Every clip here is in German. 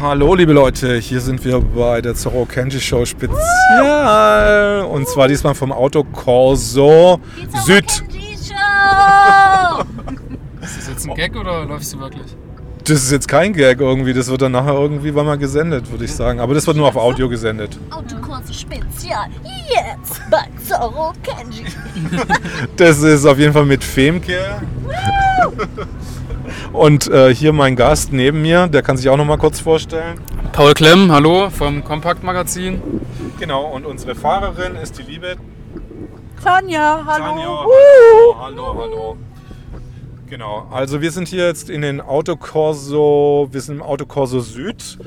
Hallo liebe Leute, hier sind wir bei der Zorro Kenji Show Spezial. Und zwar diesmal vom Auto Corso Süd. Ist das jetzt ein Gag oder läufst du wirklich? Das ist jetzt kein Gag irgendwie, das wird dann nachher irgendwie mal gessendet, würde ich sagen. Aber das wird nur auf Audio gesendet. Autokurse Spezial. Jetzt bei Zorro Kenji. Das ist auf jeden Fall mit Femke. Und äh, hier mein Gast neben mir, der kann sich auch noch mal kurz vorstellen. Paul Klemm, hallo vom Kompakt Magazin. Genau, und unsere Fahrerin ist die liebe Tanja, hallo. Tanja. Uh. Hallo, hallo, hallo. Genau, also wir sind hier jetzt in den Autokorso, wir sind im Autokorso Süd.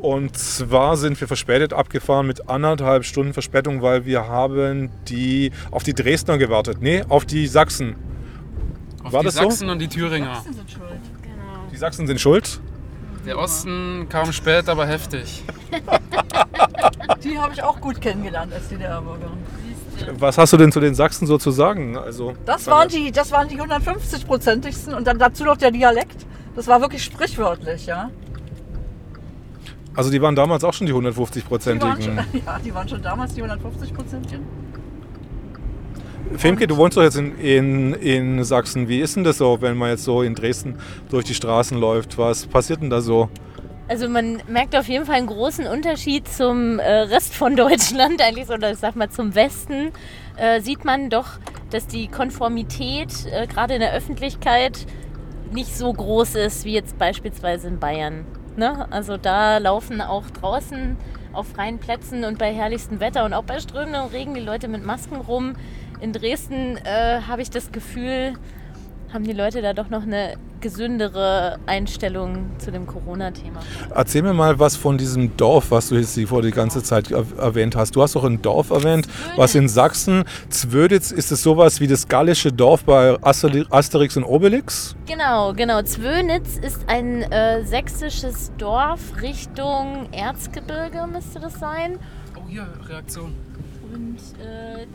Und zwar sind wir verspätet abgefahren mit anderthalb Stunden Verspätung, weil wir haben die auf die Dresdner gewartet. Nee, auf die Sachsen. Auf War die das so? Sachsen und die Thüringer. sind schuld. Die Sachsen sind schuld. Der Osten kam spät, aber heftig. Die habe ich auch gut kennengelernt als DDR-Bürgerin. Was hast du denn zu den Sachsen so zu sagen? Also, Das waren die, das waren die 150-prozentigsten und dann dazu noch der Dialekt. Das war wirklich sprichwörtlich, ja. also die waren damals auch schon die Die waren 150-prozentigen. schon, ja, die waren schon damals die 150-prozentigen. Femke, du wohnst doch jetzt in, in, in Sachsen. Wie ist denn das so, wenn man jetzt so in Dresden durch die Straßen läuft? Was passiert denn da so? Also man merkt auf jeden Fall einen großen Unterschied zum äh, Rest von Deutschland eigentlich, oder ich sag mal zum Westen. Äh, sieht man doch, dass die Konformität äh, gerade in der Öffentlichkeit nicht so groß ist wie jetzt beispielsweise in Bayern. Ne? Also da laufen auch draußen auf freien Plätzen und bei herrlichstem Wetter und auch bei strömendem Regen die Leute mit Masken rum. In Dresden äh, habe ich das Gefühl, haben die Leute da doch noch eine gesündere Einstellung zu dem Corona-Thema. Erzähl mir mal was von diesem Dorf, was du jetzt hier vor die ganze Zeit er erwähnt hast. Du hast doch ein Dorf erwähnt, was in Sachsen, Zwöditz, ist es sowas wie das gallische Dorf bei Aster- Asterix und Obelix? Genau, genau. Zwönitz ist ein äh, sächsisches Dorf Richtung Erzgebirge, müsste das sein. Oh, hier, Reaktion. Und äh,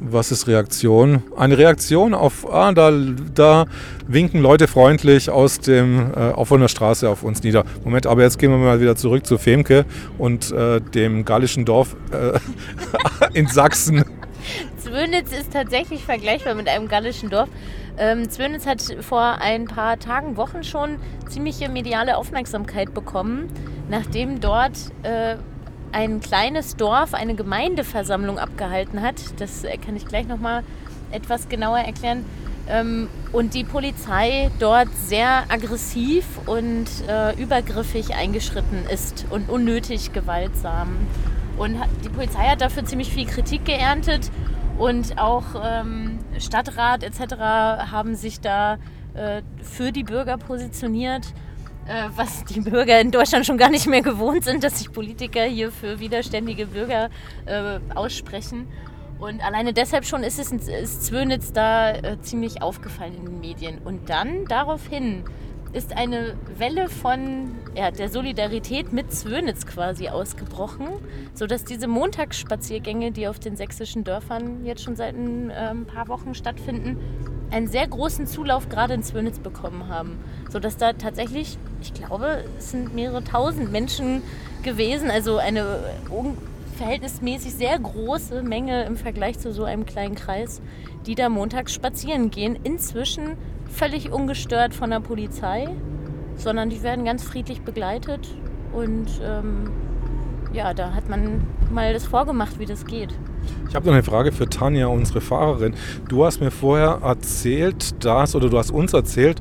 Was ist Reaktion? Eine Reaktion auf, ah, da, da winken Leute freundlich aus dem, äh, auf von der Straße auf uns nieder. Moment, aber jetzt gehen wir mal wieder zurück zu Femke und äh, dem gallischen Dorf äh, in Sachsen. Zwönitz ist tatsächlich vergleichbar mit einem gallischen Dorf. Ähm, Zwönitz hat vor ein paar Tagen, Wochen schon ziemliche mediale Aufmerksamkeit bekommen, nachdem dort äh, ein kleines Dorf eine Gemeindeversammlung abgehalten hat. Das äh, kann ich gleich nochmal etwas genauer erklären. Ähm, und die Polizei dort sehr aggressiv und äh, übergriffig eingeschritten ist und unnötig gewaltsam. Und die Polizei hat dafür ziemlich viel Kritik geerntet und auch ähm, Stadtrat etc. haben sich da äh, für die Bürger positioniert, äh, was die Bürger in Deutschland schon gar nicht mehr gewohnt sind, dass sich Politiker hier für widerständige Bürger äh, aussprechen. Und alleine deshalb schon ist es ist Zwönitz da äh, ziemlich aufgefallen in den Medien. Und dann daraufhin ist eine Welle von ja, der Solidarität mit Zwönitz quasi ausgebrochen, sodass diese Montagsspaziergänge, die auf den sächsischen Dörfern jetzt schon seit ein äh, paar Wochen stattfinden, einen sehr großen Zulauf gerade in Zwönitz bekommen haben. Sodass da tatsächlich, ich glaube, es sind mehrere tausend Menschen gewesen, also eine verhältnismäßig sehr große Menge im Vergleich zu so einem kleinen Kreis, die da montags spazieren gehen. Inzwischen völlig ungestört von der Polizei, sondern die werden ganz friedlich begleitet. Und ähm, ja, da hat man mal das vorgemacht, wie das geht. Ich habe noch eine Frage für Tanja, unsere Fahrerin. Du hast mir vorher erzählt, dass, oder du hast uns erzählt,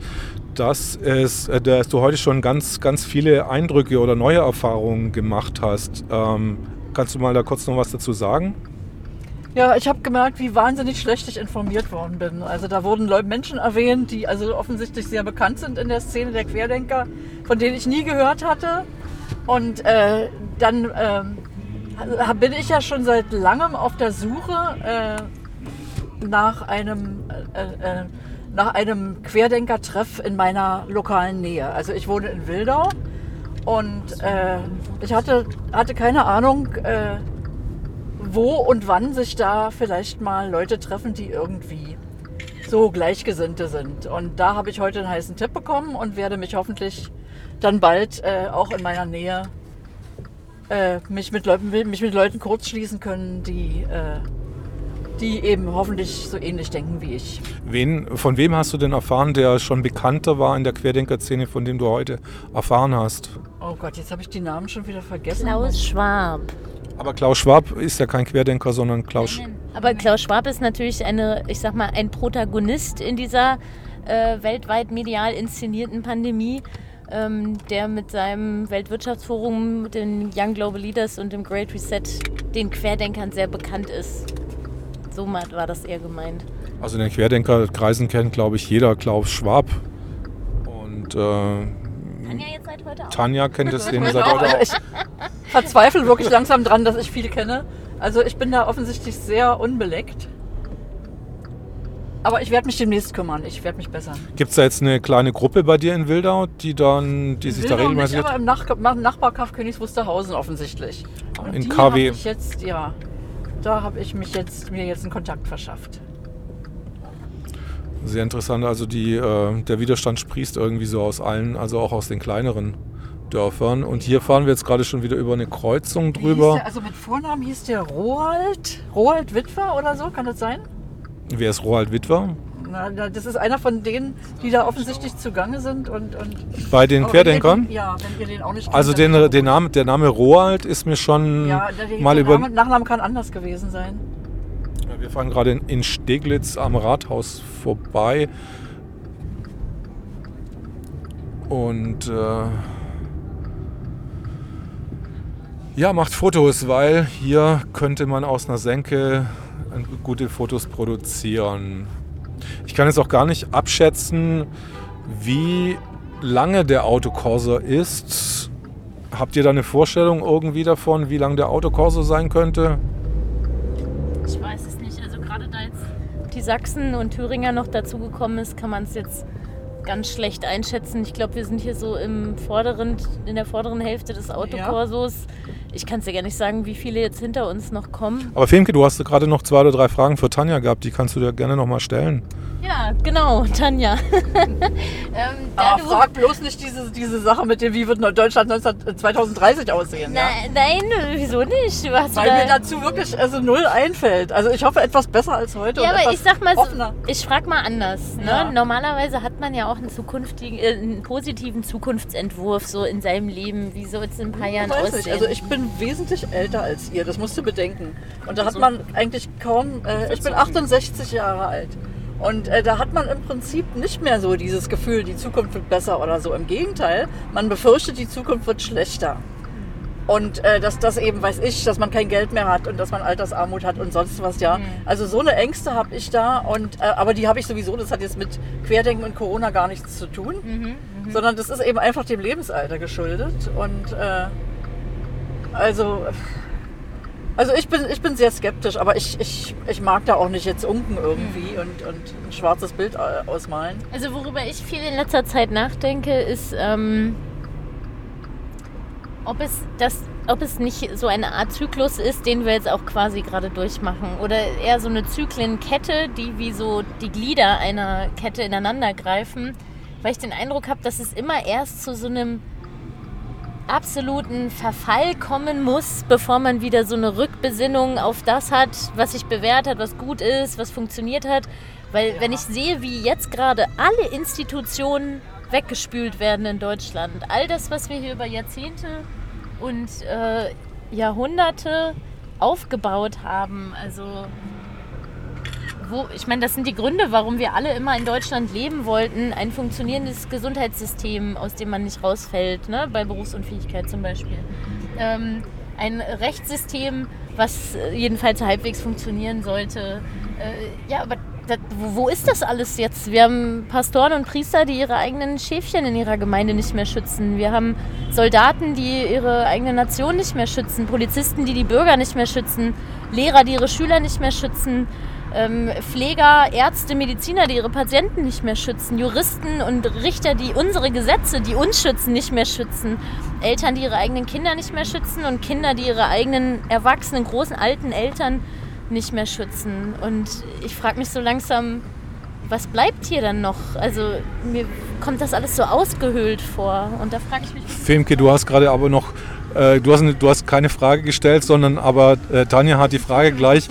dass, es, äh, dass du heute schon ganz, ganz viele Eindrücke oder neue Erfahrungen gemacht hast. Ähm, kannst du mal da kurz noch was dazu sagen? Ja, ich habe gemerkt, wie wahnsinnig schlecht ich informiert worden bin. Also da wurden Leu- Menschen erwähnt, die also offensichtlich sehr bekannt sind in der Szene der Querdenker, von denen ich nie gehört hatte. Und äh, dann ähm, bin ich ja schon seit langem auf der Suche äh, nach einem äh, äh, nach einem Querdenker-Treff in meiner lokalen Nähe. Also ich wohne in Wildau und äh, ich hatte, hatte keine Ahnung, äh, wo und wann sich da vielleicht mal Leute treffen, die irgendwie so Gleichgesinnte sind. Und da habe ich heute einen heißen Tipp bekommen und werde mich hoffentlich dann bald äh, auch in meiner Nähe äh, mich, mit Leuten, mich mit Leuten kurzschließen können, die, äh, die eben hoffentlich so ähnlich denken wie ich. Wen, von wem hast du denn erfahren, der schon bekannter war in der Querdenker-Szene, von dem du heute erfahren hast? Oh Gott, jetzt habe ich die Namen schon wieder vergessen. Klaus Schwab. Aber Klaus Schwab ist ja kein Querdenker, sondern Klaus. Sch Aber Klaus Schwab ist natürlich eine, ich sag mal, ein Protagonist in dieser äh, weltweit medial inszenierten Pandemie, ähm, der mit seinem Weltwirtschaftsforum, den Young Global Leaders und dem Great Reset den Querdenkern sehr bekannt ist. So war das eher gemeint. Also in den Querdenkerkreisen kennt, glaube ich, jeder Klaus Schwab. Und äh, Tanja jetzt seit heute auch. Tanja kennt es den seit heute auch. ich verzweifle wirklich langsam dran, dass ich viel kenne. Also ich bin da offensichtlich sehr unbeleckt. Aber ich werde mich demnächst kümmern. Ich werde mich bessern. Gibt es da jetzt eine kleine Gruppe bei dir in Wildau, die dann, die sich da Wildau nicht, regelmäßig. aber im Nach Nachbarkauf Königs Wusterhausen offensichtlich. Und In KW. Ich jetzt, ja, da habe ich mich jetzt, mir jetzt einen Kontakt verschafft. Sehr interessant. Also die, äh, der Widerstand sprießt irgendwie so aus allen, also auch aus den kleineren Dörfern. Und hier fahren wir jetzt gerade schon wieder über eine Kreuzung drüber. Der, also mit Vornamen hieß der Roald, Roald Witwer oder so, kann das sein? Wer ist Roald Witwer? Na, das ist einer von denen, die da offensichtlich zugange sind und, und Bei den Querdenkern? Den, ja, wenn ihr den auch nicht kennt, Also den, den Name, der Name Roald ist mir schon Ja, der, mal der über. Name, Nachname kann anders gewesen sein. Wir fahren gerade in, in Steglitz am Rathaus vorbei. Und äh, ja, macht Fotos, weil hier könnte man aus einer Senke gute Fotos produzieren. Ich kann jetzt auch gar nicht abschätzen, wie lange der Autokorso ist. Habt ihr da eine Vorstellung irgendwie davon, wie lang der Autokorso sein könnte? Ich weiß es nicht. Also gerade da jetzt die Sachsen und Thüringer noch dazugekommen ist, kann man es jetzt ganz schlecht einschätzen. Ich glaube, wir sind hier so im vorderen, in der vorderen Hälfte des Autokorsos. Ich kann es dir gar nicht sagen, wie viele jetzt hinter uns noch kommen. Aber Femke, du hast gerade noch zwei oder drei Fragen für Tanja gehabt, die kannst du dir gerne nochmal stellen. Ja, genau, Tanja. ähm, du- frag bloß nicht diese, diese Sache mit dem, wie wird Deutschland 19, 2030 aussehen. Ja? Na, nein, wieso nicht? Hast Weil da- mir dazu wirklich also null einfällt. Also ich hoffe etwas besser als heute. Ja, und aber etwas ich sag mal so, offener. ich frag mal anders. Ne? Ja. Normalerweise hat man ja auch einen zukünftigen, äh, einen positiven Zukunftsentwurf so in seinem Leben. Wie soll es in ein paar Jahren Ich weiß aussehen? nicht. Also ich bin wesentlich älter als ihr, das musst du bedenken. Und da hat man eigentlich kaum, äh, ich bin 68 Jahre alt. Und äh, da hat man im Prinzip nicht mehr so dieses Gefühl, die Zukunft wird besser oder so. Im Gegenteil, man befürchtet, die Zukunft wird schlechter. Und äh, dass das eben, weiß ich, dass man kein Geld mehr hat und dass man Altersarmut hat und sonst was, ja. Also so eine Ängste habe ich da. Und, äh, aber die habe ich sowieso, das hat jetzt mit Querdenken und Corona gar nichts zu tun. Sondern das ist eben einfach dem Lebensalter geschuldet. Und äh, also, also ich bin, ich bin sehr skeptisch, aber ich, ich, ich mag da auch nicht jetzt unken irgendwie und, und ein schwarzes Bild ausmalen. Also worüber ich viel in letzter Zeit nachdenke, ist, ähm, ob, es das, ob es nicht so eine Art Zyklus ist, den wir jetzt auch quasi gerade durchmachen. Oder eher so eine Zyklenkette, die wie so die Glieder einer Kette ineinander greifen. Weil ich den Eindruck habe, dass es immer erst zu so einem absoluten Verfall kommen muss, bevor man wieder so eine Rückbesinnung auf das hat, was sich bewährt hat, was gut ist, was funktioniert hat. Weil wenn ich sehe, wie jetzt gerade alle Institutionen weggespült werden in Deutschland, all das, was wir hier über Jahrzehnte und äh, Jahrhunderte aufgebaut haben, also wo, ich meine, das sind die Gründe, warum wir alle immer in Deutschland leben wollten. Ein funktionierendes Gesundheitssystem, aus dem man nicht rausfällt, ne? bei Berufsunfähigkeit zum Beispiel. Ähm, ein Rechtssystem, was äh, jedenfalls halbwegs funktionieren sollte. Äh, ja, aber das, wo, wo ist das alles jetzt? Wir haben Pastoren und Priester, die ihre eigenen Schäfchen in ihrer Gemeinde nicht mehr schützen. Wir haben Soldaten, die ihre eigene Nation nicht mehr schützen. Polizisten, die die Bürger nicht mehr schützen. Lehrer, die ihre Schüler nicht mehr schützen ähm, Pfleger, Ärzte, Mediziner, die ihre Patienten nicht mehr schützen, Juristen und Richter, die unsere Gesetze, die uns schützen, nicht mehr schützen, Eltern, die ihre eigenen Kinder nicht mehr schützen und Kinder, die ihre eigenen erwachsenen, großen, alten Eltern nicht mehr schützen. Und ich frage mich so langsam, was bleibt hier dann noch? Also mir kommt das alles so ausgehöhlt vor. Und da frage ich mich, Femke, du hast gerade aber noch, äh, du, hast, du hast keine Frage gestellt, sondern aber äh, Tanja hat die Frage gleich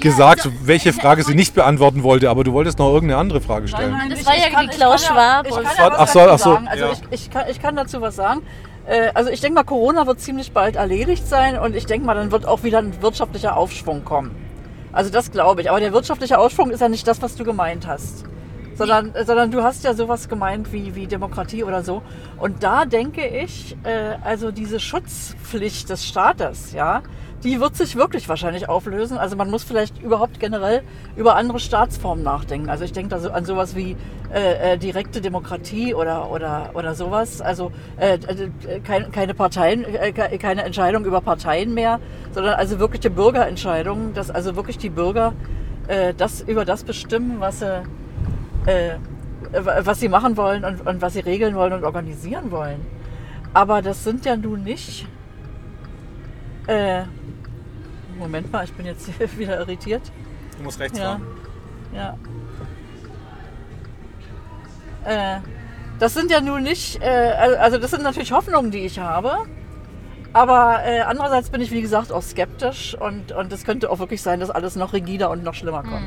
gesagt, welche Frage sie nicht beantworten wollte, aber du wolltest noch irgendeine andere Frage stellen. Das war ja die Klaus Schwab Ich kann ja was Ach so, dazu ach so. Also ja. ich, ich, kann, ich kann dazu was sagen. Äh, Also ich denke mal, Corona wird ziemlich bald erledigt sein und ich denke mal, dann wird auch wieder ein wirtschaftlicher Aufschwung kommen. Also das glaube ich. Aber der wirtschaftliche Aufschwung ist ja nicht das, was du gemeint hast. Sondern, sondern du hast ja sowas gemeint wie, wie Demokratie oder so. Und da denke ich, äh, also diese Schutzpflicht des Staates, ja, die wird sich wirklich wahrscheinlich auflösen. Also man muss vielleicht überhaupt generell über andere Staatsformen nachdenken. Also ich denke da so an sowas wie äh, äh, direkte Demokratie oder, oder, oder sowas. Also äh, kein, keine Parteien, äh, ke- keine Entscheidung über Parteien mehr, sondern also wirkliche Bürgerentscheidungen, dass also wirklich die Bürger äh, das über das bestimmen, was sie, äh, was sie machen wollen und, und was sie regeln wollen und organisieren wollen. Aber das sind ja nun nicht. Moment mal, ich bin jetzt wieder irritiert. Du musst rechts Ja. Ja. Äh, das sind ja nun nicht, äh, also das sind natürlich Hoffnungen, die ich habe. Aber äh, andererseits bin ich, wie gesagt, auch skeptisch und, und es könnte auch wirklich sein, dass alles noch rigider und noch schlimmer kommt.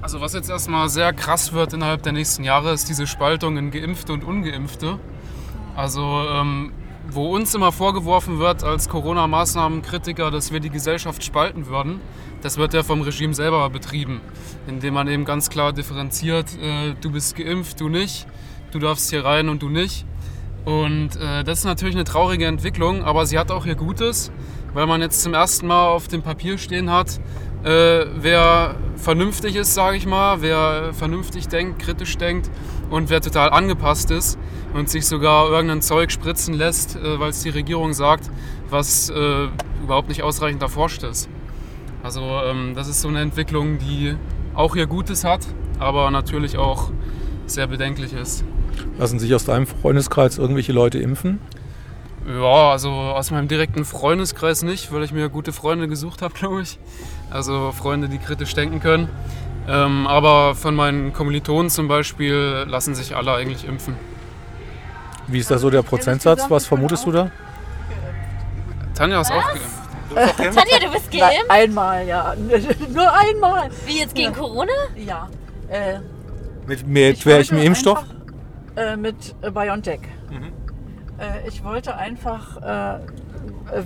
Also was jetzt erstmal sehr krass wird innerhalb der nächsten Jahre, ist diese Spaltung in Geimpfte und Ungeimpfte. Also ähm, wo uns immer vorgeworfen wird als Corona-Maßnahmenkritiker, dass wir die Gesellschaft spalten würden, das wird ja vom Regime selber betrieben, indem man eben ganz klar differenziert, äh, du bist geimpft, du nicht, du darfst hier rein und du nicht. Und äh, das ist natürlich eine traurige Entwicklung, aber sie hat auch ihr Gutes, weil man jetzt zum ersten Mal auf dem Papier stehen hat, äh, wer vernünftig ist, sage ich mal, wer vernünftig denkt, kritisch denkt und wer total angepasst ist und sich sogar irgendein Zeug spritzen lässt, äh, weil es die Regierung sagt, was äh, überhaupt nicht ausreichend erforscht ist. Also ähm, das ist so eine Entwicklung, die auch ihr Gutes hat, aber natürlich auch sehr bedenklich ist. Lassen sich aus deinem Freundeskreis irgendwelche Leute impfen? Ja, also aus meinem direkten Freundeskreis nicht, weil ich mir gute Freunde gesucht habe, glaube ich. Also Freunde, die kritisch denken können. Ähm, aber von meinen Kommilitonen zum Beispiel lassen sich alle eigentlich impfen. Wie ist da so der Prozentsatz? Was vermutest du da? Tanja ist auch geimpft. Tanja, du bist Nein, geimpft? einmal, ja. Nur einmal. Wie jetzt gegen Corona? Ja. Äh, Mit, mit ich welchem Impfstoff? einfach, Äh, mit äh, BioNTech. Mhm. Äh, ich wollte einfach äh,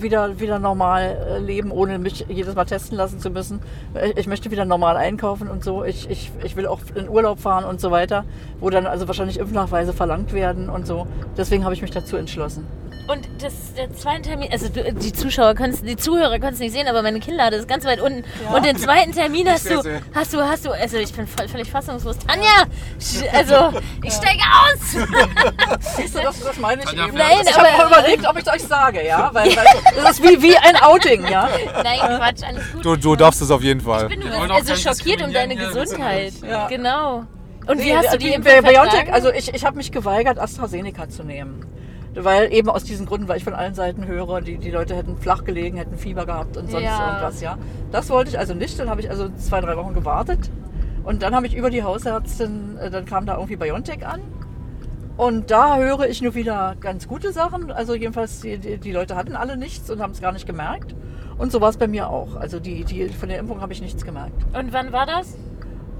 wieder, wieder normal äh, leben, ohne mich jedes Mal testen lassen zu müssen. Äh, Ich möchte wieder normal einkaufen und so. Ich, ich, ich will auch in Urlaub fahren und so weiter, wo dann also wahrscheinlich Impfnachweise verlangt werden und so. Deswegen habe ich mich dazu entschlossen. Und das, der zweite Termin, also du, die Zuschauer können die Zuhörer können es nicht sehen, aber meine Kinder, das ist ganz weit unten. Und den zweiten Termin hast du, hast du, hast du, also ich bin voll, völlig fassungslos. Tanja, also ich steige aus. Siehst du, das, das meine ich Tanja, eben. Nein, ich habe aber- auch überlegt, ob ich es euch sage, ja, weil, weil das ist wie, wie ein Outing, ja. Nein, Quatsch, alles gut. Du, du darfst es auf jeden Fall. ich bin nur also schockiert um deine Gesundheit. Ja. Genau. Und wie Nee, hast du die die Impfung BioNTech, also ich, ich habe mich geweigert, AstraZeneca zu nehmen. Weil eben aus diesen Gründen, weil ich von allen Seiten höre, die, die Leute hätten flach gelegen, hätten Fieber gehabt und sonst Ja. irgendwas, ja. Das wollte ich also nicht, dann habe ich also zwei, drei Wochen gewartet. Und dann habe ich über die Hausärztin, äh, dann kam da irgendwie BioNTech an. Und da höre ich nur wieder ganz gute Sachen. Also jedenfalls, die, die, die Leute hatten alle nichts und haben es gar nicht gemerkt. Und so war es bei mir auch. Also die, die, von der Impfung habe ich nichts gemerkt. Und wann war das?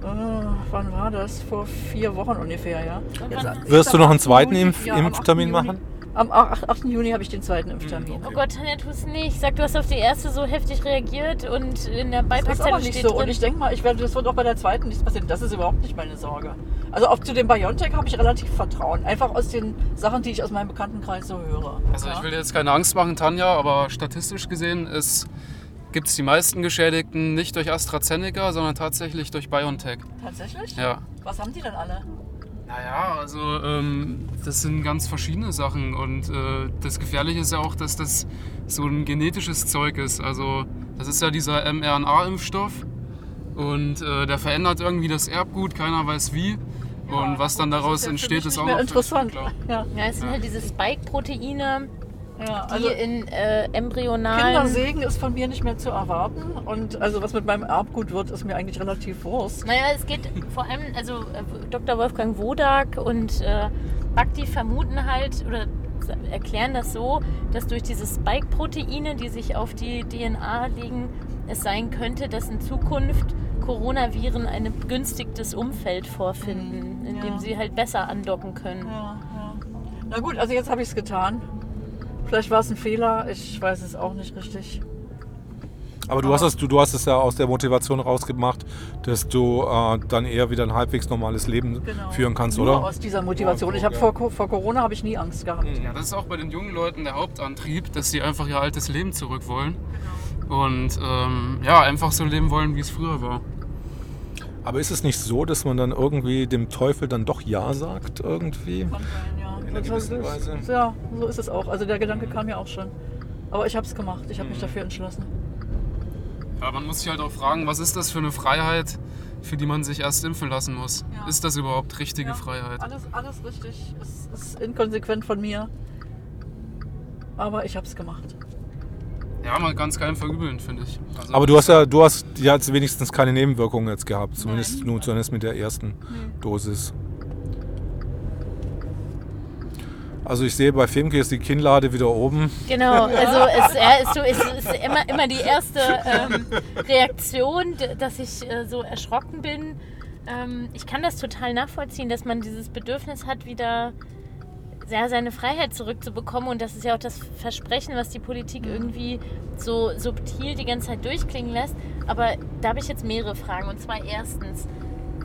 Äh, wann war das? Vor vier Wochen ungefähr, ja. Jetzt, Wirst du noch einen 8. zweiten Impf ja, am 8. Impftermin Juni- machen? Am 8. 8. Juni habe ich den zweiten Impftermin. Oh Gott, Tanja, tu es nicht. Sag, du hast auf die erste so heftig reagiert und in der Das ist Beipackzettel steht so. drin. Und ich denke mal, ich werde, das wird auch bei der zweiten nichts passieren. Das ist überhaupt nicht meine Sorge. Also auch zu dem BioNTech habe ich relativ Vertrauen. Einfach aus den Sachen, die ich aus meinem Bekanntenkreis so höre. Also ja? ich will dir jetzt keine Angst machen, Tanja, aber statistisch gesehen gibt es die meisten Geschädigten nicht durch AstraZeneca, sondern tatsächlich durch BioNTech. Tatsächlich? Ja. Was haben die denn alle? Naja, also ähm, das sind ganz verschiedene Sachen und äh, das Gefährliche ist ja auch, dass das so ein genetisches Zeug ist. Also das ist ja dieser mRNA-Impfstoff und äh, der verändert irgendwie das Erbgut, keiner weiß wie. Und was dann daraus ja für entsteht, ist nicht auch interessant. Ja. Ja, es sind halt diese Spike-Proteine Ja, die also in äh, embryonalen... Kindersegen ist von mir nicht mehr zu erwarten. Und also was mit meinem Erbgut wird, ist mir eigentlich relativ Wurst. Naja, es geht vor allem, also äh, Dr. Wolfgang Wodak und äh, Bhakti vermuten halt oder erklären das so, dass durch diese Spike-Proteine, die sich auf die DNA legen, es sein könnte, dass in Zukunft Coronaviren ein begünstigtes Umfeld vorfinden, Mhm, in dem ja. sie halt besser andocken können. Ja, ja. Na gut, also jetzt habe ich es getan. Vielleicht war es ein Fehler, ich weiß es auch nicht richtig. Aber du hast, es, du, du hast es ja aus der Motivation rausgemacht, dass du äh, dann eher wieder ein halbwegs normales Leben führen kannst, Genau. Nur oder? aus dieser Motivation. Ich habe Ja. vor, vor Corona habe ich nie Angst gehabt. Ja, das ist auch bei den jungen Leuten der Hauptantrieb, dass sie einfach ihr altes Leben zurück wollen. Und ähm, ja, einfach so leben wollen, wie es früher war. Aber ist es nicht so, dass man dann irgendwie dem Teufel dann doch Ja sagt irgendwie? Kann sein, ja. In einer gewissen Weise. Ja, so ist es auch. Also der Gedanke kam ja auch schon. Aber ich habe es gemacht. Ich Mhm. habe mich dafür entschlossen. Ja, man muss sich halt auch fragen, was ist das für eine Freiheit, für die man sich erst impfen lassen muss? Ja. Ist das überhaupt richtige Ja, Freiheit? Alles, alles richtig. Es ist inkonsequent von mir. Aber ich habe es gemacht. Ja, man kann es keinem verübeln, finde ich. Also, Aber du hast ja, du hast ja jetzt wenigstens keine Nebenwirkungen jetzt gehabt, zumindest nur zumindest mit der ersten Dosis. Also ich sehe bei Femke ist die Kinnlade wieder oben. Genau, also es, ja, ist, so, es ist immer, immer die erste ähm, Reaktion, dass ich äh, so erschrocken bin. Ähm, ich kann das total nachvollziehen, dass man dieses Bedürfnis hat, wieder ja, seine Freiheit zurückzubekommen. Und das ist ja auch das Versprechen, was die Politik irgendwie so subtil die ganze Zeit durchklingen lässt. Aber da habe ich jetzt mehrere Fragen. Und zwar erstens,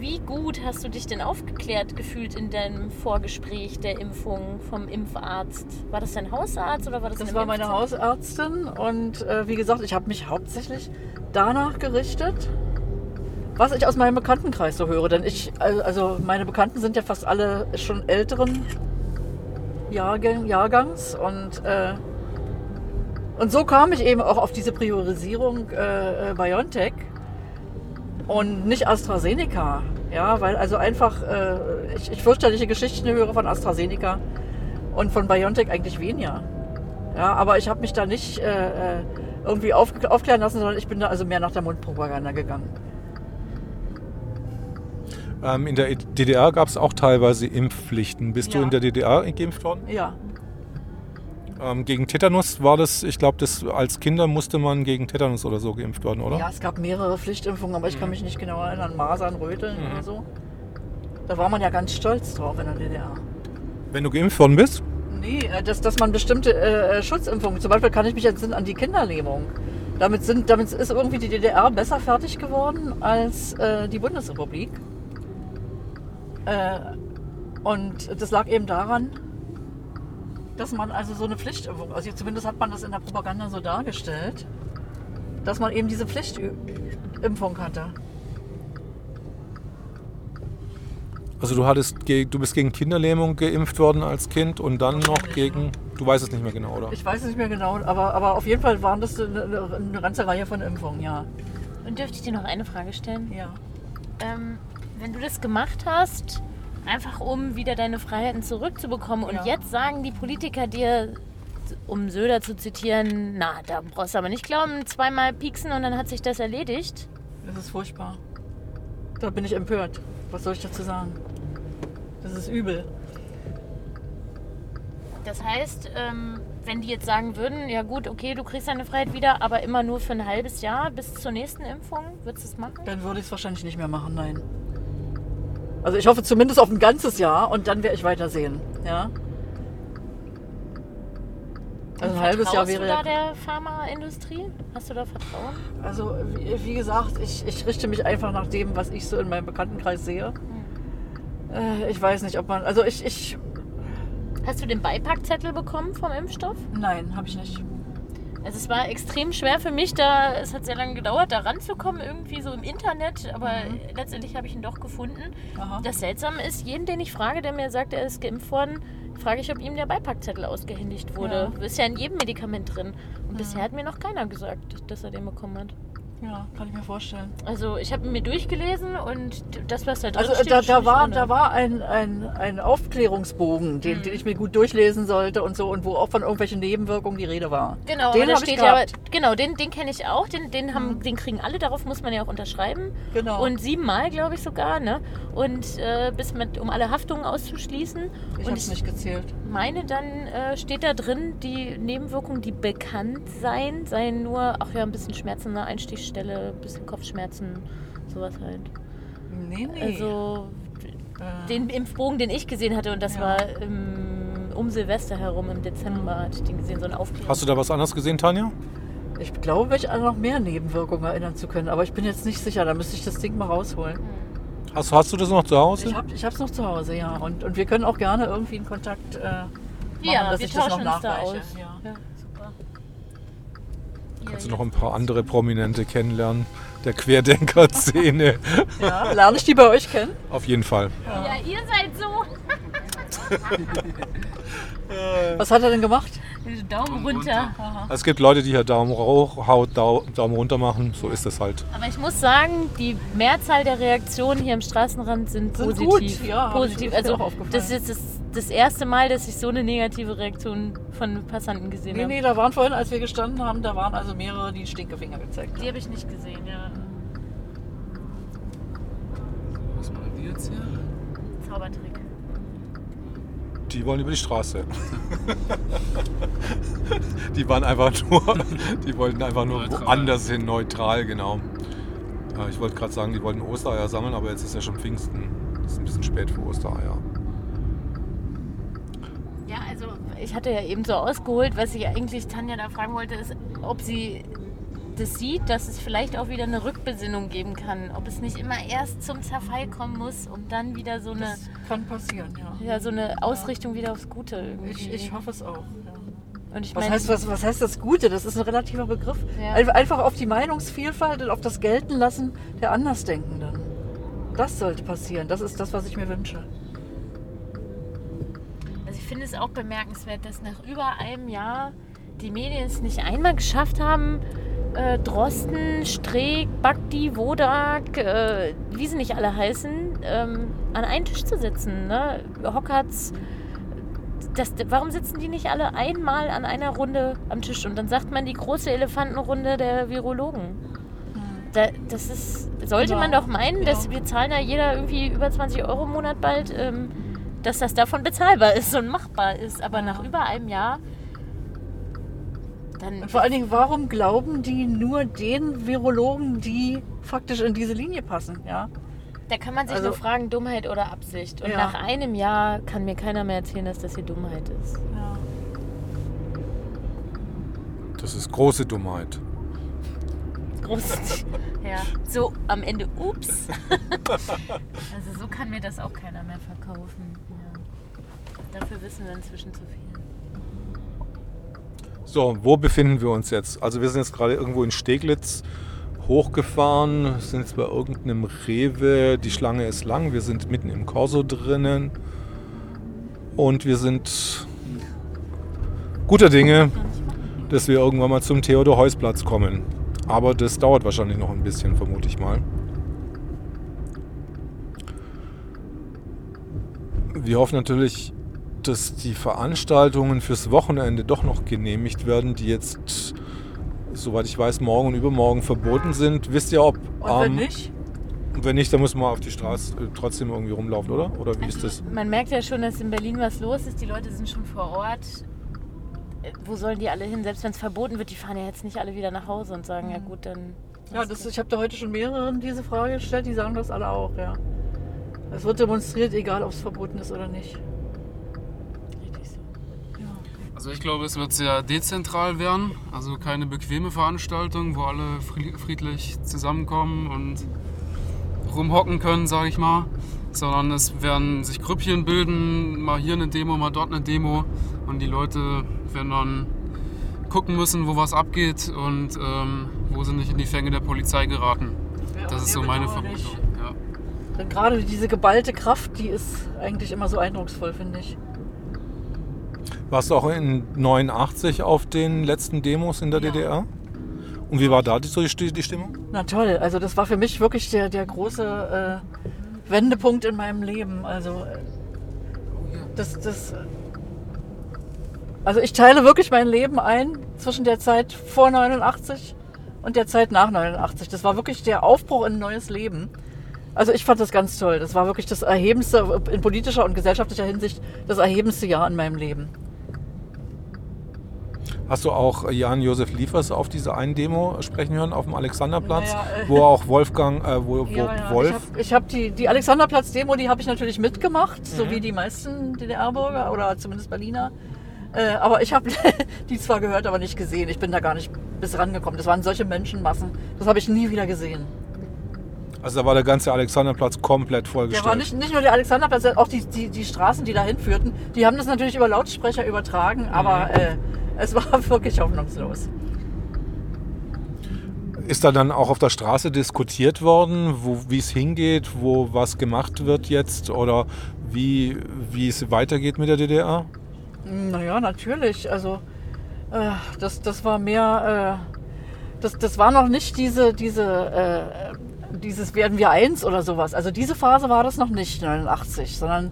wie gut hast du dich denn aufgeklärt gefühlt in deinem Vorgespräch der Impfung vom Impfarzt? War das dein Hausarzt oder war das Das war meine? Hausärztin und äh, wie gesagt, ich habe mich hauptsächlich danach gerichtet, was ich aus meinem Bekanntenkreis so höre. Denn ich, also meine Bekannten sind ja fast alle schon älteren Jahrgang, Jahrgangs und, äh, und so kam ich eben auch auf diese Priorisierung äh, äh, BioNTech und nicht AstraZeneca. Ja, weil also einfach äh, ich, ich fürchterliche Geschichten höre von AstraZeneca und von BioNTech eigentlich weniger. Ja, aber ich habe mich da nicht äh, äh, irgendwie auf, aufklären lassen, sondern ich bin da also mehr nach der Mundpropaganda gegangen. Ähm, in der DDR gab es auch teilweise Impfpflichten. Bist du Ja. in der DDR geimpft worden? Ja, Ähm, gegen Tetanus war das, ich glaube, das als Kinder musste man gegen Tetanus oder so geimpft werden, oder? ja, es gab mehrere Pflichtimpfungen, aber ich kann mich nicht genau erinnern. Masern, Röteln Mhm. oder so. Da war man ja ganz stolz drauf in der DDR. Wenn du geimpft worden bist? Nee, äh, dass, dass man bestimmte äh, Schutzimpfungen, zum Beispiel kann ich mich entsinnen an die Kinderlähmung. Damit, sind, damit ist irgendwie die DDR besser fertig geworden als äh, die Bundesrepublik. Äh, und das lag eben daran, dass man also so eine Pflichtimpfung, also zumindest hat man das in der Propaganda so dargestellt, dass man eben diese Pflichtimpfung hatte. Also du hattest, du bist gegen Kinderlähmung geimpft worden als Kind und dann noch gegen, du weißt es nicht mehr genau, oder? Ich weiß es nicht mehr genau, aber, aber auf jeden Fall waren das eine, eine, eine ganze Reihe von Impfungen, ja. Und dürfte ich dir noch eine Frage stellen? ja. Ähm, wenn du das gemacht hast, einfach um wieder deine Freiheiten zurückzubekommen und Ja. jetzt sagen die Politiker dir, um Söder zu zitieren, na, da brauchst du aber nicht glauben, zweimal pieksen und dann hat sich das erledigt. Das ist furchtbar. Da bin ich empört. Was soll ich dazu sagen? Das ist übel. Das heißt, ähm, wenn die jetzt sagen würden, ja gut, okay, du kriegst deine Freiheit wieder, aber immer nur für ein halbes Jahr bis zur nächsten Impfung, würdest du es machen? Dann würde ich es wahrscheinlich nicht mehr machen, nein. Also ich hoffe zumindest auf ein ganzes Jahr und dann werde ich weitersehen. Ja. Also ein halbes Jahr wäre du da der Pharmaindustrie? Hast du da Vertrauen? Also wie, wie gesagt, ich, ich richte mich einfach nach dem, was ich so in meinem Bekanntenkreis sehe. Äh, ich weiß nicht, ob man. Also ich, ich. Hast du den Beipackzettel bekommen vom Impfstoff? Nein, habe ich nicht. Also es war extrem schwer für mich, da es hat sehr lange gedauert, da ranzukommen, irgendwie so im Internet, aber letztendlich habe ich ihn doch gefunden. Aha. Das Seltsame ist, jeden, den ich frage, der mir sagt, er ist geimpft worden, frage ich, ob ihm der Beipackzettel ausgehändigt wurde. Ja. Ist ja in jedem Medikament drin. Und bisher hat mir noch keiner gesagt, dass er den bekommen hat. Ja, kann ich mir vorstellen. Also ich habe mir durchgelesen und das, was da drin Also steht, da, da war, da war ein, ein, ein Aufklärungsbogen, den, Mhm. den ich mir gut durchlesen sollte und so und wo auch von irgendwelchen Nebenwirkungen die Rede war. Genau, Den da steht ja, aber- genau, den, den kenne ich auch, den, den, haben, den kriegen alle, darauf muss man ja auch unterschreiben. Genau. Und siebenmal, glaube ich sogar, ne? Und äh, bis mit, um alle Haftungen auszuschließen. ich habe es nicht gezählt. meine, dann äh, steht da drin, die Nebenwirkungen, die bekannt seien, seien nur, ach ja, ein bisschen Schmerzen an Einstichstelle, ein bisschen Kopfschmerzen, sowas halt. Nee, nee. Also äh, den Impfbogen, den ich gesehen hatte, und das Ja. war im, um Silvester herum im Dezember, hatte ich den gesehen, so ein Aufklärung. Hast du da was anderes gesehen, Tanja? ich glaube, mich an noch mehr Nebenwirkungen erinnern zu können, aber ich bin jetzt nicht sicher. Da müsste ich das Ding mal rausholen. Hast, hast du das noch zu Hause? Ich habe es noch zu Hause, ja. Und, und wir können auch gerne irgendwie einen Kontakt äh, machen, Ja, dass wir ich das noch tauschen uns da nachreiche. aus. Ja. Ja. Kannst du noch ein paar andere Prominente kennenlernen, der Querdenker-Szene. Ja, lerne ich die bei euch kennen? Auf jeden Fall. Ja, ihr seid so. Was hat er denn gemacht? Daumen Daumen runter. Es gibt Leute, die hier Daumen hoch, Haut, Dau- Daumen runter machen. So ist es halt. Aber ich muss sagen, die Mehrzahl der Reaktionen hier am Straßenrand sind, Sind positiv. gut, ja, positiv. Also auch aufgefallen. das ist jetzt das, das erste Mal, dass ich so eine negative Reaktion von Passanten gesehen Nee, habe. nee, da waren vorhin, als wir gestanden haben, da waren also mehrere, die Stinkefinger gezeigt Die haben. habe ich nicht gesehen, ja. Was machen die jetzt hier? Zaubertrick. Die wollen über die Straße. die waren einfach nur, die wollten einfach nur Neutral. woanders hin, neutral, genau. Ja, ich wollte gerade sagen, die wollten Ostereier sammeln, aber jetzt ist ja schon Pfingsten. Das ist ein bisschen spät für Ostereier. Ja, also ich hatte ja eben so ausgeholt, was ich eigentlich Tanja da fragen wollte, ist, ob sie das sieht, dass es vielleicht auch wieder eine Rückbesinnung geben kann. Ob es nicht immer erst zum Zerfall kommen muss, um dann wieder so eine, Das kann passieren, ja. ja, so eine Ausrichtung wieder aufs Gute irgendwie. Ich, ich hoffe es auch. Ja. Und ich Was, meine, heißt, was, was heißt das Gute? Das ist ein relativer Begriff. Ja. Ein- Einfach auf die Meinungsvielfalt und auf das Geltenlassen der Andersdenkenden. Das sollte passieren. Das ist das, was ich mir wünsche. Ich finde es auch bemerkenswert, dass nach über einem Jahr die Medien es nicht einmal geschafft haben, äh, Drosten, Streeck, Bakti, Wodak, äh, wie sie nicht alle heißen, ähm, an einen Tisch zu setzen. Ne? Hockerts, das, warum sitzen die nicht alle einmal an einer Runde am Tisch? Und dann sagt man die große Elefantenrunde der Virologen. Da, das ist, sollte Ja. man doch meinen, dass Ja. wir zahlen ja jeder irgendwie über 20 Euro im Monat bald, ähm, dass das davon bezahlbar ist und machbar ist. Aber nach über einem Jahr, dann Und vor allen Dingen, warum glauben die nur den Virologen, die faktisch in diese Linie passen? Ja? da kann man sich also- nur fragen, Dummheit oder Absicht. Und Ja. nach einem Jahr kann mir keiner mehr erzählen, dass das hier Dummheit ist. ja. Das ist große Dummheit. Groß. ja. So am Ende, ups. also so kann mir das auch keiner mehr verkaufen. Dafür wissen wir inzwischen zu viel. So, wo befinden wir uns jetzt? Also wir sind jetzt gerade irgendwo in Steglitz hochgefahren, sind jetzt bei irgendeinem Rewe. Die Schlange ist lang, wir sind mitten im Corso drinnen. Und wir sind guter Dinge, dass wir irgendwann mal zum Theodor-Heuss-Platz kommen. Aber das dauert wahrscheinlich noch ein bisschen, vermute ich mal. Wir hoffen natürlich, dass die Veranstaltungen fürs Wochenende doch noch genehmigt werden, die jetzt, soweit ich weiß, morgen und übermorgen verboten sind. Wisst ihr, ob. Und wenn ähm, nicht? Wenn nicht, dann muss man auf die Straße äh, trotzdem irgendwie rumlaufen, oder? Oder wie ist das? Man merkt ja schon, dass in Berlin was los ist. Die Leute sind schon vor Ort. Äh, Wo sollen die alle hin? Selbst wenn es verboten wird, die fahren ja jetzt nicht alle wieder nach Hause und sagen, ja gut, dann. Ja, das, ich habe da heute schon mehreren diese Frage gestellt, die sagen das alle auch, ja. Es wird demonstriert, egal ob es verboten ist oder nicht. Also ich glaube, es wird sehr dezentral werden. Also keine bequeme Veranstaltung, wo alle fri- friedlich zusammenkommen und rumhocken können, sage ich mal. Sondern es werden sich Grüppchen bilden, mal hier eine Demo, mal dort eine Demo. Und die Leute werden dann gucken müssen, wo was abgeht und ähm, wo sie nicht in die Fänge der Polizei geraten. Das ist so meine. Vermutung. Ja. Denn gerade diese geballte Kraft, die ist eigentlich immer so eindrucksvoll, finde ich. Warst du auch in 89 auf den letzten Demos in der Ja. DDR? Und wie war da die, so die, die Stimmung? Na toll, also das war für mich wirklich der, der große äh, Wendepunkt in meinem Leben. Also äh, das, das, also ich teile wirklich mein Leben ein zwischen der Zeit vor 89 und der Zeit nach 89. Das war wirklich der Aufbruch in ein neues Leben. Also ich fand das ganz toll. Das war wirklich das erhebendste, in politischer und gesellschaftlicher Hinsicht, das erhebendste Jahr in meinem Leben. Hast du auch Jan-Josef Liefers auf dieser einen Demo sprechen hören, auf dem Alexanderplatz, Naja, äh, wo auch Wolfgang, äh, wo, wo Ja, ja. Wolf... Ich habe hab die, die Alexanderplatz-Demo, die habe ich natürlich mitgemacht, so Mhm. wie die meisten DDR-Bürger oder zumindest Berliner. Äh, aber ich habe die zwar gehört, aber nicht gesehen. Ich bin da gar nicht bis rangekommen. Das waren solche Menschenmassen. Das habe ich nie wieder gesehen. Also da war der ganze Alexanderplatz komplett Der vollgestellt. war nicht, nicht nur der Alexanderplatz, auch die, die, die Straßen, die dahin führten, die haben das natürlich über Lautsprecher übertragen, aber Mhm. äh, es war wirklich hoffnungslos. Ist da dann auch auf der Straße diskutiert worden, wo, wie es hingeht, wo was gemacht wird jetzt oder wie, wie es weitergeht mit der DDR? Naja, natürlich. Also äh, das, das war mehr, äh, das, das war noch nicht diese, diese, äh, dieses werden wir eins oder sowas. Also diese Phase war das noch nicht, 89, sondern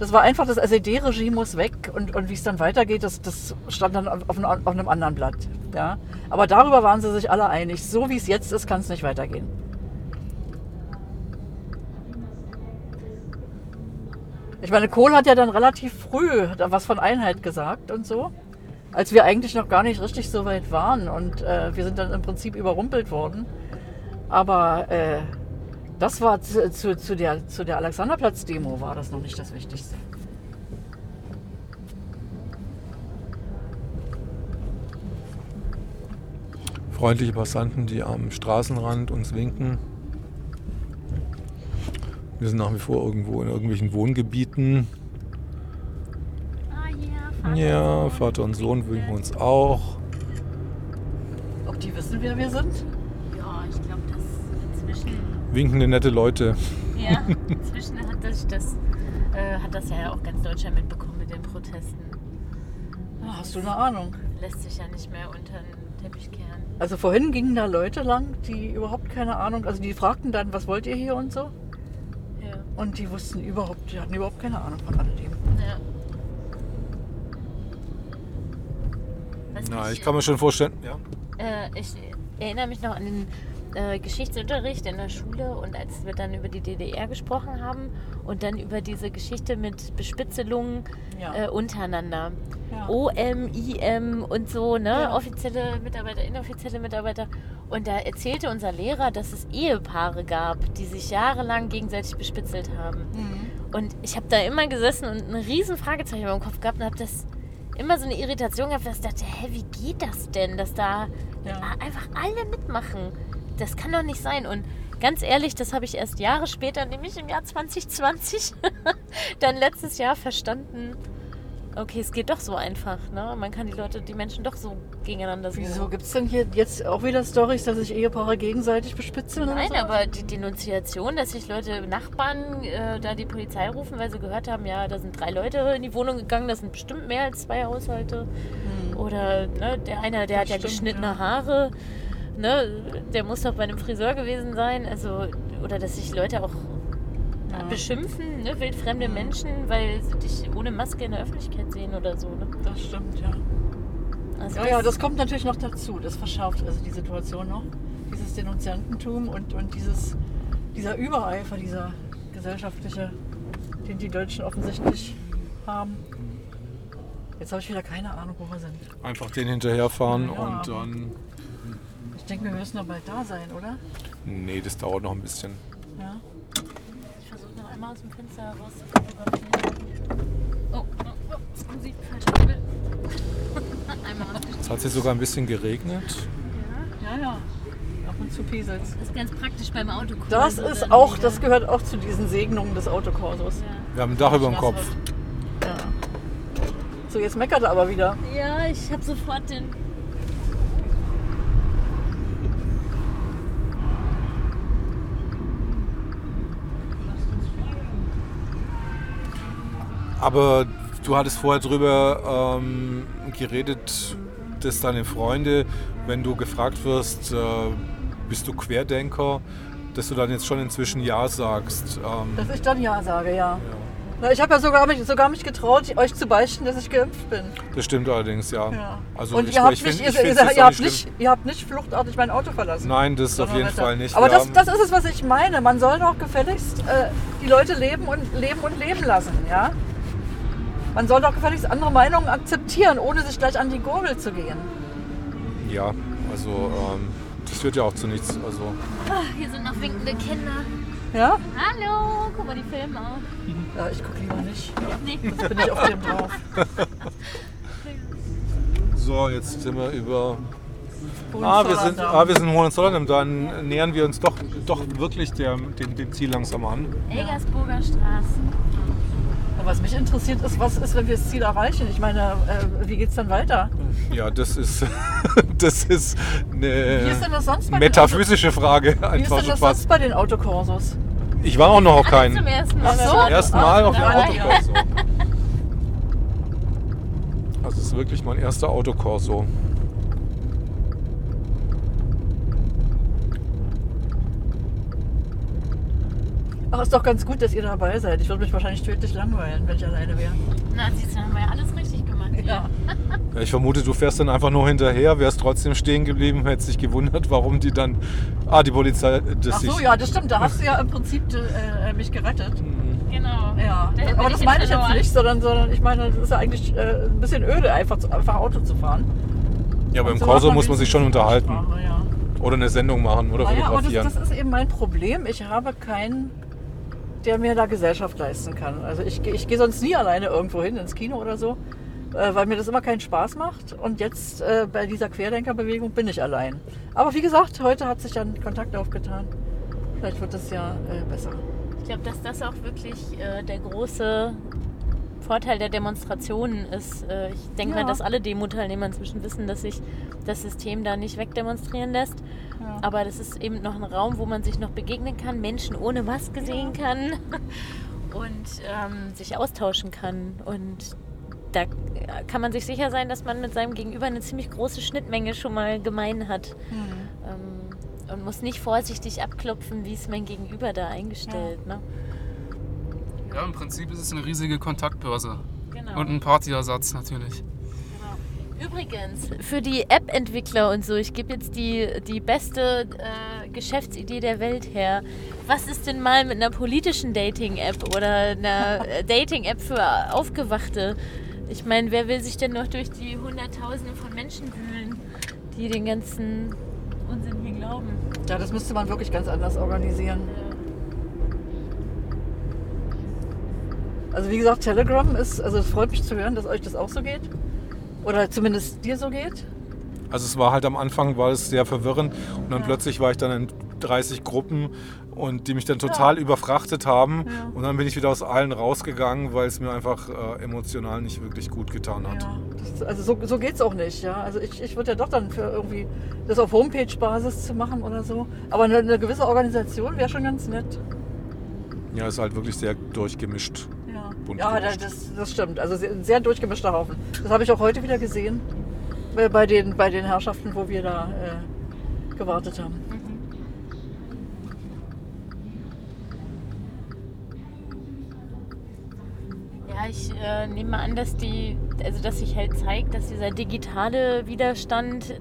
das war einfach, das SED-Regime muss weg und, und wie es dann weitergeht, das, das stand dann auf, einem- auf einem anderen Blatt. Ja? Aber darüber waren sie sich alle einig. So wie es jetzt ist, kann es nicht weitergehen. Ich meine, Kohl hat ja dann relativ früh was von Einheit gesagt und so, als wir eigentlich noch gar nicht richtig so weit waren und äh, wir sind dann im Prinzip überrumpelt worden. Aber äh, das war zu, zu, zu der, zu der Alexanderplatz-Demo war das noch nicht das Wichtigste. Freundliche Passanten, die am Straßenrand uns winken. Wir sind nach wie vor irgendwo in irgendwelchen Wohngebieten. Ah, ja, Ja, Vater und Sohn winken uns auch. Ob die wissen, wer wir sind? Ja, ich glaube. Winkende nette Leute. Ja, inzwischen hat das, das, äh, hat das ja auch ganz Deutschland mitbekommen mit den Protesten. Ah, hast du eine Ahnung? Lässt sich ja nicht mehr unter den Teppich kehren. Also vorhin gingen da Leute lang, die überhaupt keine Ahnung, also die fragten dann, was wollt ihr hier und so? Ja. Und die wussten überhaupt, die hatten überhaupt keine Ahnung von alledem. ja. Was Na, mich- ich kann mir schon vorstellen. Ja. Äh, ich erinnere mich noch an den äh, Geschichtsunterricht in der Schule und als wir dann über die DDR gesprochen haben und dann über diese Geschichte mit Bespitzelungen Ja. äh, untereinander. Ja. OM, IM und so, ne? Ja. Offizielle Mitarbeiter, inoffizielle Mitarbeiter. Und da erzählte unser Lehrer, dass es Ehepaare gab, die sich jahrelang gegenseitig bespitzelt haben. Mhm. Und ich habe da immer gesessen und ein riesen Fragezeichen dem Kopf gehabt und habe das immer so eine Irritation gehabt, dass ich dachte, hä, wie geht das denn, dass da Ja. einfach alle mitmachen? Das kann doch nicht sein. Und ganz ehrlich, das habe ich erst Jahre später, nämlich im Jahr 2020, dann letztes Jahr verstanden. Okay, es geht doch so einfach, ne? Man kann die Leute, die Menschen doch so gegeneinander suchen. Wieso gibt es denn hier jetzt auch wieder Stories, dass sich Ehepaare gegenseitig bespitzeln? Nein, so? aber die Denunziation, dass sich Leute, Nachbarn, äh, da die Polizei rufen, weil sie gehört haben, ja, da sind drei Leute in die Wohnung gegangen, das sind bestimmt mehr als zwei Haushalte. Oder ne, der eine, der hat ja Stimmt, geschnittene ja. Haare, ne, der muss doch bei einem Friseur gewesen sein. Also, oder dass sich Leute auch Ja. beschimpfen, ne, wildfremde Menschen, weil sie dich ohne Maske in der Öffentlichkeit sehen oder so. Ne? Das stimmt, ja. Also Ja, ja, das kommt natürlich noch dazu. Das verschärft also die Situation noch. Dieses Denunziantentum und, und dieses, dieser Übereifer, dieser gesellschaftliche, den die Deutschen offensichtlich haben. Jetzt habe ich wieder keine Ahnung, wo wir sind. Einfach den hinterherfahren Ja. und dann. Ich denke, wir müssen doch bald da sein, oder? Nee, das dauert noch ein bisschen. Ja. Ich versuche noch einmal aus dem Fenster heraus zu fotografieren. Oh, oh, oh, Scusi, falscher Winkel. einmal. Es hat sich sogar ein bisschen geregnet. Ja, ja. Ab und zu pieselt Das ist ganz praktisch beim Autokurs. Das ist auch, das gehört auch zu diesen Segnungen des Autokorsos. Wir haben ein Dach über dem Kopf. Ja. So, jetzt meckert er aber wieder. Ja, ich habe sofort den. Aber du hattest vorher drüber ähm, geredet, dass deine Freunde, wenn du gefragt wirst, äh, bist du Querdenker, dass du dann jetzt schon inzwischen Ja sagst. Ähm, Dass ich dann Ja sage, ja. Na, ich habe ja sogar mich, sogar mich getraut, euch zu beichten, dass ich geimpft bin. das stimmt allerdings, ja. Ja. Also und ich, ihr habt, ich nicht, find- ihr, ich find's ihr, jetzt ihr, auch habt schlimm. nicht, ihr habt nicht fluchtartig mein Auto verlassen. Nein, das auf jeden Donnerwetter. Fall nicht. Aber das, haben- das ist es, was ich meine. Man soll doch gefälligst äh, die Leute leben und leben und leben lassen, ja? Man soll doch gefälligst andere Meinungen akzeptieren, ohne sich gleich an die Gurgel zu gehen. Ja, also ähm, das führt ja auch zu nichts. Also Ah, hier sind noch winkende Kinder. Ja? Hallo, guck mal die Filme auf. Ja, ich gucke lieber nicht. Nee. Jetzt bin ich auf dem drauf. so, jetzt sind wir über. Ah, wir sind, ah, wir sind in Hohenzollern. Dann nähern wir uns doch, doch wirklich der, dem, dem Ziel langsam an. Elgersburger Straße. Was mich interessiert ist, was ist, wenn wir das Ziel erreichen? Ich meine, äh, wie geht's dann weiter? Ja, das ist, das ist Wie ist denn eine das sonst bei metaphysische Frage. den Auto, Wie ist denn das sonst bei den Autokorsos? Ich war auch noch auf Alle zum keinen. ersten Mal. Ach so. dabei. Ersten Mal auf dem Ja, Autokorso. Also es ist wirklich mein erster Autokorso. Ach, ist doch ganz gut, dass ihr dabei seid. Ich würde mich wahrscheinlich tödlich langweilen, wenn ich alleine wäre. Na, siehst du, haben wir ja alles richtig gemacht. hier. Ja. Ja, Ich vermute, du fährst dann einfach nur hinterher, wärst trotzdem stehen geblieben, hättest dich gewundert, warum die dann. Ah, die Polizei. Das Ach so, ja, das stimmt. Da hast du ja im Prinzip äh, mich gerettet. Genau. Ja, Da aber das meine ich jetzt nicht, sondern, sondern ich meine, das ist ja eigentlich äh, ein bisschen öde, einfach, zu, einfach Auto zu fahren. Ja, aber im Und so Korso macht muss man sich schon unterhalten. Sprache, Ja. Oder eine Sendung machen oder Naja, aber das, fotografieren. das ist eben mein Problem. Ich habe keinen, der mir da Gesellschaft leisten kann. Also ich, ich gehe sonst nie alleine irgendwo hin, ins Kino oder so, äh, weil mir das immer keinen Spaß macht. Und jetzt äh, bei dieser Querdenkerbewegung bin ich allein. Aber wie gesagt, heute hat sich dann Kontakt aufgetan. Vielleicht wird es ja äh, besser. Ich glaube, dass das auch wirklich der große Vorteil der Demonstrationen ist. Äh, ich denke Ja. mal, dass alle Demo-Teilnehmer inzwischen wissen, dass sich das System da nicht wegdemonstrieren lässt. Ja. Aber das ist eben noch ein Raum, wo man sich noch begegnen kann, Menschen ohne Maske sehen kann und ähm, sich austauschen kann. Und da kann man sich sicher sein, dass man mit seinem Gegenüber eine ziemlich große Schnittmenge schon mal gemein hat. Hm. Ähm, und muss nicht vorsichtig abklopfen, wie ist mein Gegenüber da eingestellt. Ne? Ja, im Prinzip ist es eine riesige Kontaktbörse. Genau. Und ein Partyersatz natürlich. Übrigens, für die App-Entwickler und so, ich gebe jetzt die, die beste äh, Geschäftsidee der Welt her. Was ist denn mal mit einer politischen Dating-App oder einer äh, Dating-App für Aufgewachte? Ich meine, wer will sich denn noch durch die Hunderttausende von Menschen wühlen, die den ganzen Unsinn hier glauben? Ja, das müsste man wirklich ganz anders organisieren. Also wie gesagt, Telegram ist, also es freut mich zu hören, dass euch das auch so geht. Oder zumindest dir so geht. Also es war halt am Anfang war es sehr verwirrend und dann plötzlich war ich dann in 30 Gruppen und die mich dann total überfrachtet haben Ja. und dann bin ich wieder aus allen rausgegangen, weil es mir einfach äh, emotional nicht wirklich gut getan hat. Ja, das, also so, so geht es auch nicht. Ja? Also ich, ich würde ja doch dann für irgendwie das auf Homepage-Basis zu machen oder so. Aber eine, eine gewisse Organisation wäre schon ganz nett. Ja, ist halt wirklich sehr durchgemischt. Ja, Bunt ja das, das stimmt. Also sehr, ein sehr durchgemischter Haufen. Das habe ich auch heute wieder gesehen. Bei, bei, den, bei den Herrschaften, wo wir da äh, gewartet haben. Ja, ich äh, nehme an, dass die, also dass sich halt zeigt, dass dieser digitale Widerstand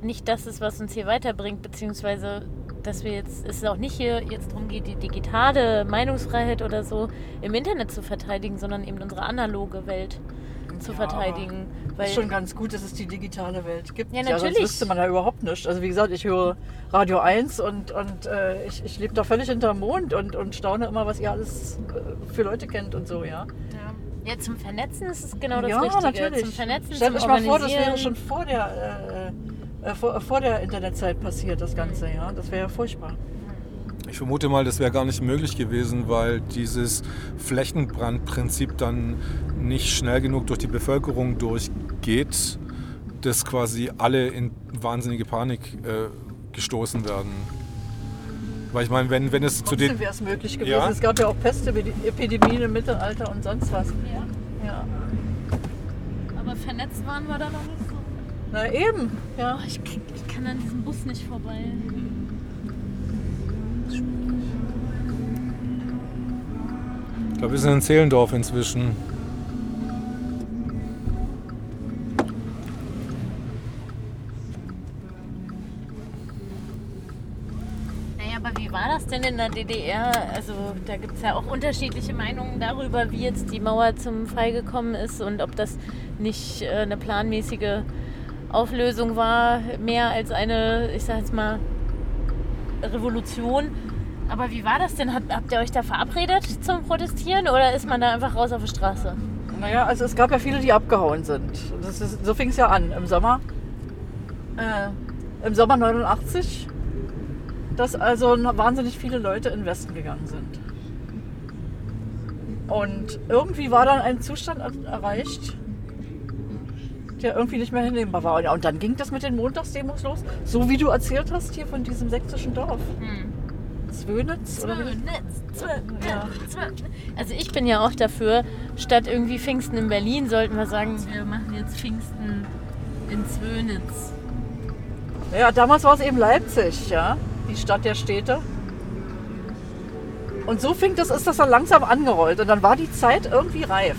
nicht das ist, was uns hier weiterbringt, beziehungsweise dass wir jetzt, es auch nicht hier jetzt darum geht, die digitale Meinungsfreiheit oder so im Internet zu verteidigen, sondern eben unsere analoge Welt zu Ja, verteidigen. Weil, ist schon ganz gut, dass es die digitale Welt gibt. Ja, sonst natürlich. wüsste man ja überhaupt nicht. Also wie gesagt, ich höre Radio 1 und, und äh, ich, ich lebe da völlig hinterm Mond und, und staune immer, was ihr alles äh, für Leute kennt und so, ja. ja, zum Vernetzen ist es genau das ja, Richtige. natürlich. Zum Vernetzen, Stellt zum euch mal vor, das wäre schon vor der, äh, äh, vor, vor der Internetzeit passiert, das Ganze, ja. Das wäre ja furchtbar. Ich vermute mal, das wäre gar nicht möglich gewesen, weil dieses Flächenbrandprinzip dann nicht schnell genug durch die Bevölkerung durchgeht, dass quasi alle in wahnsinnige Panik äh, gestoßen werden. Weil ich meine, wenn, wenn es zu den... Trotzdem wäre es möglich gewesen. Ja. Es gab ja auch Pestepidemien im Mittelalter und sonst was. Ja. Ja. Aber vernetzt waren wir da noch nicht. Na eben, ja. Oh, ich, krieg- ich kann an diesem Bus nicht vorbei. Ich glaube, wir sind in Zehlendorf inzwischen. Naja, aber wie war das denn in der DDR? Also da gibt es ja auch unterschiedliche Meinungen darüber, wie jetzt die Mauer zum Fall gekommen ist und ob das nicht äh, eine planmäßige Auflösung war, mehr als eine, ich sag jetzt mal, Revolution. Aber wie war das denn? Habt, habt ihr euch da verabredet zum Protestieren oder ist man da einfach raus auf die Straße? Naja, also es gab ja viele, die abgehauen sind. Ist, so fing es ja an im Sommer. Äh, Im Sommer 89, dass also wahnsinnig viele Leute in den Westen gegangen sind. Und irgendwie war dann ein Zustand er- erreicht, der irgendwie nicht mehr hinnehmbar war. Und dann ging das mit den Montagsdemos los, so wie du erzählt hast hier von diesem sächsischen Dorf. Hm. Zwönitz? Zwölnitz, Zwölnitz, Ja. Also ich bin ja auch dafür, statt irgendwie Pfingsten in Berlin, sollten wir sagen, wir machen jetzt Pfingsten in Zwönitz. Ja, damals war es eben Leipzig, ja, die Stadt der Städte. Und so fing das, ist das dann langsam angerollt und dann war die Zeit irgendwie reif.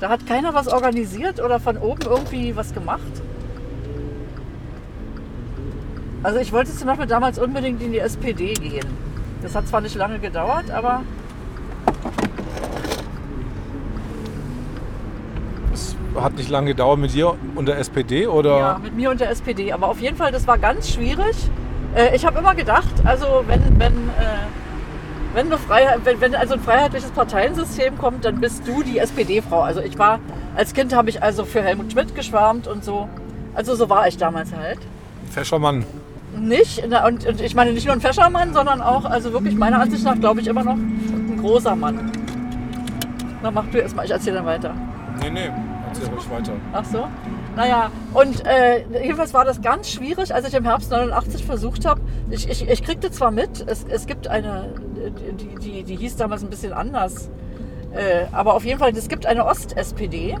Da hat keiner was organisiert oder von oben irgendwie was gemacht. Also ich wollte zum Beispiel damals unbedingt in die SPD gehen. Das hat zwar nicht lange gedauert, aber Es hat nicht lange gedauert mit dir und der SPD oder? Ja, mit mir und der SPD. Aber auf jeden Fall, das war ganz schwierig. Äh, ich habe immer gedacht, also wenn, wenn, äh, wenn, eine Freiheit, wenn, wenn also ein freiheitliches Parteiensystem kommt, dann bist du die SPD-Frau. Also ich war, als Kind habe ich also für Helmut Schmidt geschwärmt und so. Also so war ich damals halt. Feschermann. Nicht, und, und ich meine nicht nur ein Fäschermann, sondern auch, also wirklich meiner Ansicht nach, glaube ich, immer noch ein großer Mann. Na, mach du erstmal, ich erzähle dann weiter. Nee, nee, erzähl ruhig weiter. Ach so. Naja, und äh, jedenfalls war das ganz schwierig, als ich im Herbst 89 versucht habe. Ich, ich, ich kriegte zwar mit, es, es gibt eine, die, die, die hieß damals ein bisschen anders, äh, aber auf jeden Fall, es gibt eine Ost-SPD.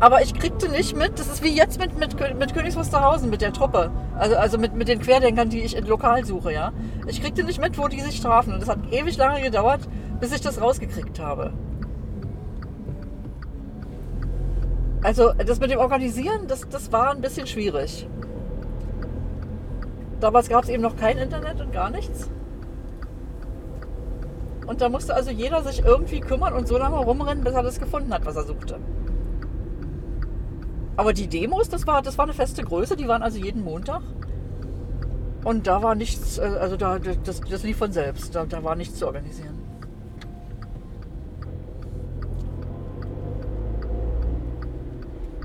Aber ich kriegte nicht mit, das ist wie jetzt mit, mit, mit Königs Wusterhausen, mit der Truppe. Also, also mit, mit den Querdenkern, die ich in lokal suche, ja. Ich kriegte nicht mit, wo die sich trafen. Und das hat ewig lange gedauert, bis ich das rausgekriegt habe. Also das mit dem Organisieren, das, das war ein bisschen schwierig. Damals gab es eben noch kein Internet und gar nichts. Und da musste also jeder sich irgendwie kümmern und so lange rumrennen, bis er das gefunden hat, was er suchte. Aber die Demos, das war, das war eine feste Größe, die waren also jeden Montag. Und da war nichts, äh, also da, das, das lief von selbst, da, da war nichts zu organisieren.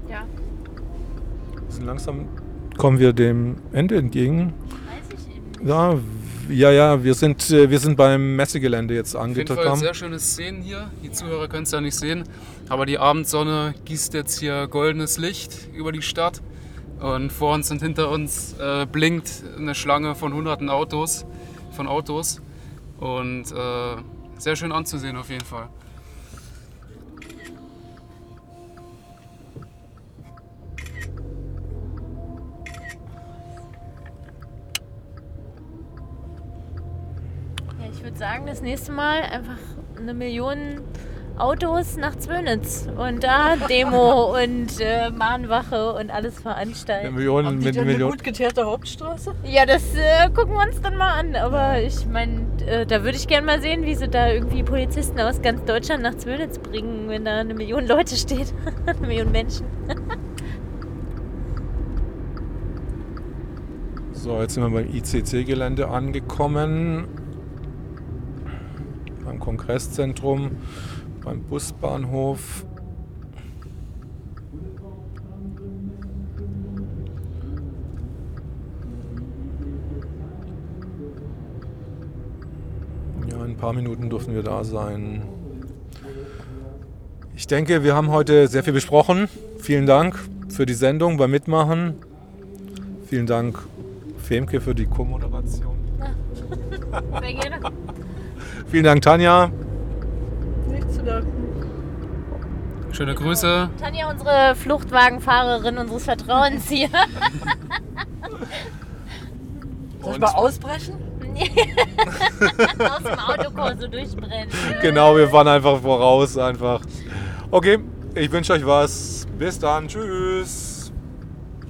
Ja, Sind langsam kommen wir dem Ende entgegen. weiß ich eben. Ja, w- ja, ja, wir sind, äh, wir sind beim Messegelände jetzt Auf jeden Fall angekommen. sehr schöne Szenen hier. Die Zuhörer können es ja nicht sehen, aber die Abendsonne gießt jetzt hier goldenes Licht über die Stadt. Und vor uns und hinter uns äh, blinkt eine Schlange von hunderten Autos, von Autos. Und äh, sehr schön anzusehen auf jeden Fall. Würde sagen, das nächste Mal einfach eine Million Autos nach Zwönitz und da Demo und äh, Mahnwache und alles veranstalten. Million Haben die mit denn eine Million. gut geteerte Hauptstraße? Ja, das äh, gucken wir uns dann mal an. Aber ich meine, äh, da würde ich gerne mal sehen, wie sie da irgendwie Polizisten aus ganz Deutschland nach Zwönitz bringen, wenn da eine Million Leute steht. eine Million Menschen. So, jetzt sind wir beim ICC-Gelände angekommen. Beim Kongresszentrum, beim Busbahnhof. Ja, in ein paar Minuten dürfen wir da sein. Ich denke, wir haben heute sehr viel besprochen. Vielen Dank für die Sendung beim Mitmachen. Vielen Dank, Femke, für die Co-Moderation. Sehr gerne. Vielen Dank, Tanja. Nicht zu danken. Schöne Grüße. Tanja, unsere Fluchtwagenfahrerin unseres Vertrauens hier. Soll ich mal ausbrechen? Aus dem Autokorso durchbrennen. Genau, wir fahren einfach voraus einfach. Okay, ich wünsche euch was. Bis dann. Tschüss.